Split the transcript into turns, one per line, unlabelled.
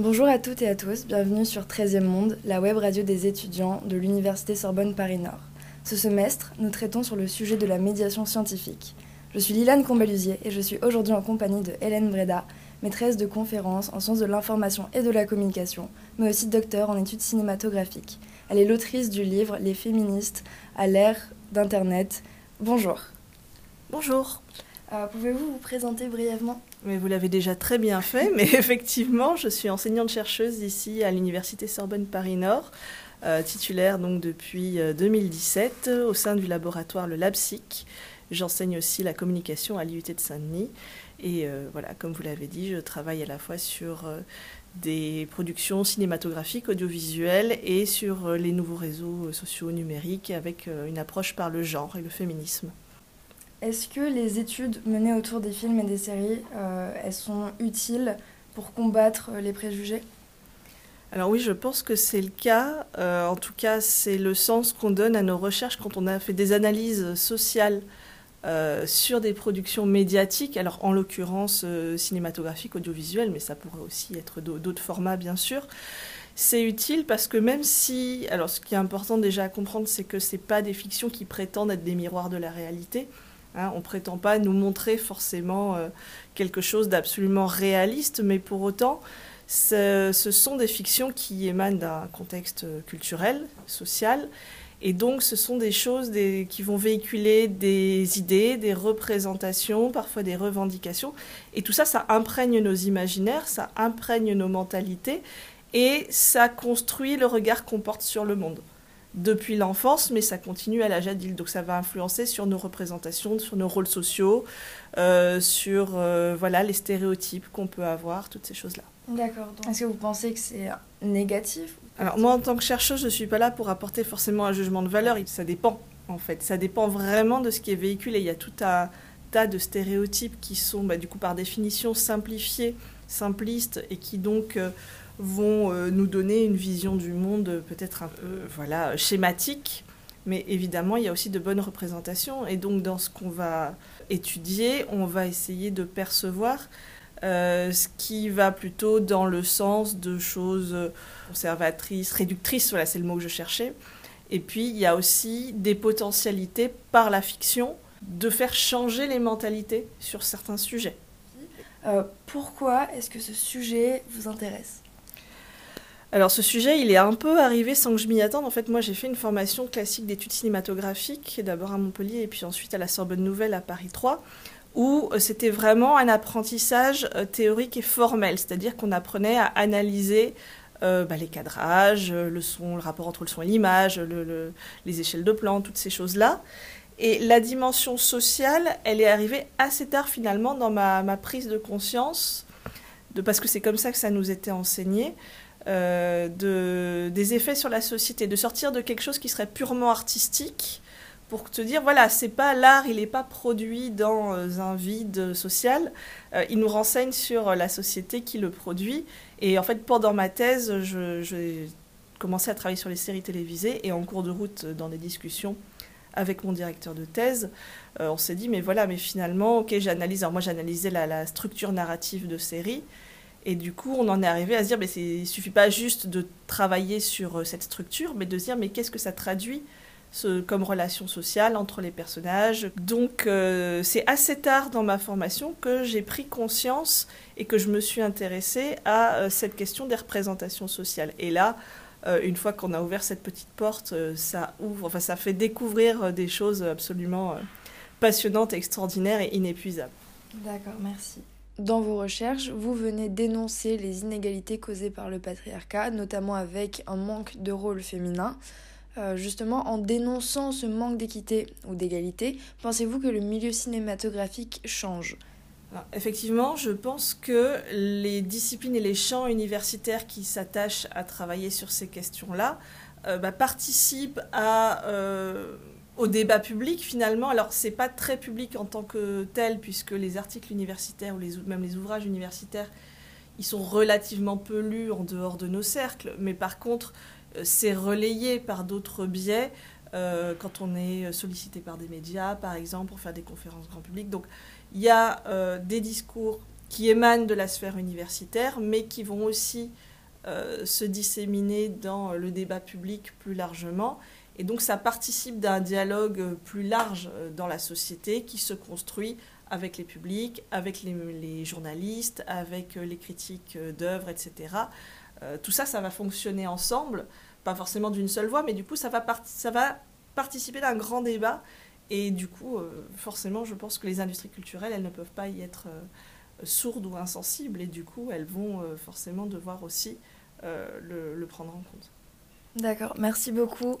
Bonjour à toutes et à tous, bienvenue sur 13e Monde, la web radio des étudiants de l'Université Sorbonne Paris-Nord. Ce semestre, nous traitons sur le sujet de la médiation scientifique. Je suis Lilane Combalusier et je suis aujourd'hui en compagnie de Hélène Breda, maîtresse de conférences en sciences de l'information et de la communication, mais aussi docteur en études cinématographiques. Elle est l'autrice du livre Les féministes à l'ère d'Internet. Bonjour.
Bonjour.
Euh, Pouvez-vous vous présenter brièvement?
Mais vous l'avez déjà très bien fait, mais effectivement, je suis enseignante-chercheuse ici à l'Université Sorbonne Paris-Nord, euh, titulaire donc depuis 2017 euh, au sein du laboratoire le LabSIC. J'enseigne aussi la communication à l'IUT de Saint-Denis. Et euh, voilà, comme vous l'avez dit, je travaille à la fois sur des productions cinématographiques, audiovisuelles et sur les nouveaux réseaux sociaux numériques avec une approche par le genre et le féminisme.
Est-ce que les études menées autour des films et des séries, euh, elles sont utiles pour combattre les préjugés?
Alors oui, je pense que c'est le cas. Euh, en tout cas, c'est le sens qu'on donne à nos recherches quand on a fait des analyses sociales euh, sur des productions médiatiques, alors en l'occurrence cinématographiques, audiovisuelles, mais ça pourrait aussi être d'autres formats, bien sûr. C'est utile parce que même si, alors ce qui est important déjà à comprendre, c'est que ce pas des fictions qui prétendent être des miroirs de la réalité. Hein, on ne prétend pas nous montrer forcément euh, quelque chose d'absolument réaliste, mais pour autant, ce, sont des fictions qui émanent d'un contexte culturel, social, et donc ce sont des choses qui vont véhiculer des idées, des représentations, parfois des revendications, et tout ça, ça imprègne nos imaginaires, ça imprègne nos mentalités, et ça construit le regard qu'on porte sur le monde depuis l'enfance, mais ça continue à l'âge adulte. Donc ça va influencer sur nos représentations, sur nos rôles sociaux, euh, sur euh, voilà les stéréotypes qu'on peut avoir, toutes ces choses-là.
D'accord. Est-ce que vous pensez que c'est négatif
Alors moi, en tant que chercheuse, je ne suis pas là pour apporter forcément un jugement de valeur. Ça dépend, en fait. Ça dépend vraiment de ce qui est véhiculé. Il y a tout un tas de stéréotypes qui sont, bah, du coup, par définition, simplifiés, simplistes, et qui donc... Euh, vont euh, nous donner une vision du monde peut-être un peu voilà, schématique, mais évidemment, il y a aussi de bonnes représentations. Et donc, dans ce qu'on va étudier, on va essayer de percevoir euh, ce qui va plutôt dans le sens de choses conservatrices, réductrices, voilà, c'est le mot que je cherchais. Et puis, il y a aussi des potentialités par la fiction de faire changer les mentalités sur certains sujets.
Euh, pourquoi est-ce que ce sujet vous intéresse?
Alors ce sujet, il est un peu arrivé sans que je m'y attende. En fait, moi, j'ai fait une formation classique d'études cinématographiques, d'abord à Montpellier et puis ensuite à la Sorbonne Nouvelle à Paris 3, où euh, c'était vraiment un apprentissage euh, théorique et formel, c'est-à-dire qu'on apprenait à analyser euh, bah, les cadrages, le son, le rapport entre le son et l'image, les échelles de plan, toutes ces choses-là. Et la dimension sociale, elle est arrivée assez tard finalement dans ma, prise de conscience, parce que c'est comme ça que ça nous était enseigné. Euh, de, des effets sur la société, de sortir de quelque chose qui serait purement artistique pour te dire voilà, c'est pas l'art, il n'est pas produit dans euh, un vide social, euh, il nous renseigne sur la société qui le produit. Et en fait, pendant ma thèse, j'ai commencé à travailler sur les séries télévisées et en cours de route, dans des discussions avec mon directeur de thèse, on s'est dit mais voilà, mais finalement, ok, j'analyse. Alors moi, j'analysais la, la, structure narrative de séries. Et du coup, on en est arrivé à se dire, mais il suffit pas juste de travailler sur euh, cette structure, mais de se dire, mais qu'est-ce que ça traduit comme relation sociale entre les personnages? Donc euh, c'est assez tard dans ma formation que j'ai pris conscience et que je me suis intéressée à euh, cette question des représentations sociales. Et là, une fois qu'on a ouvert cette petite porte, ça ouvre, enfin ça fait découvrir des choses absolument passionnantes, extraordinaires et inépuisables.
D'accord, merci. Dans vos recherches, vous venez dénoncer les inégalités causées par le patriarcat, notamment avec un manque de rôle féminin. Euh, justement, en dénonçant ce manque d'équité ou d'égalité, pensez-vous que le milieu cinématographique change?
Effectivement, je pense que les disciplines et les champs universitaires qui s'attachent à travailler sur ces questions-là euh, bah, participent à euh, au débat public finalement. Alors c'est pas très public en tant que tel puisque les articles universitaires ou même les ouvrages universitaires, ils sont relativement peu lus en dehors de nos cercles. Mais par contre, euh, c'est relayé par d'autres biais euh, quand on est sollicité par des médias, par exemple, pour faire des conférences grand public. Donc il y a euh, des discours qui émanent de la sphère universitaire, mais qui vont aussi se disséminer dans le débat public plus largement. Et donc ça participe d'un dialogue plus large dans la société qui se construit avec les publics, avec les, journalistes, avec les critiques d'œuvres, etc. tout ça, ça va fonctionner ensemble, pas forcément d'une seule voix, mais du coup, ça va, participer d'un grand débat. Et du coup, euh, forcément, je pense que les industries culturelles, elles ne peuvent pas y être euh, sourdes ou insensibles. Et du coup, elles vont euh, forcément devoir aussi le prendre en compte.
D'accord, merci beaucoup.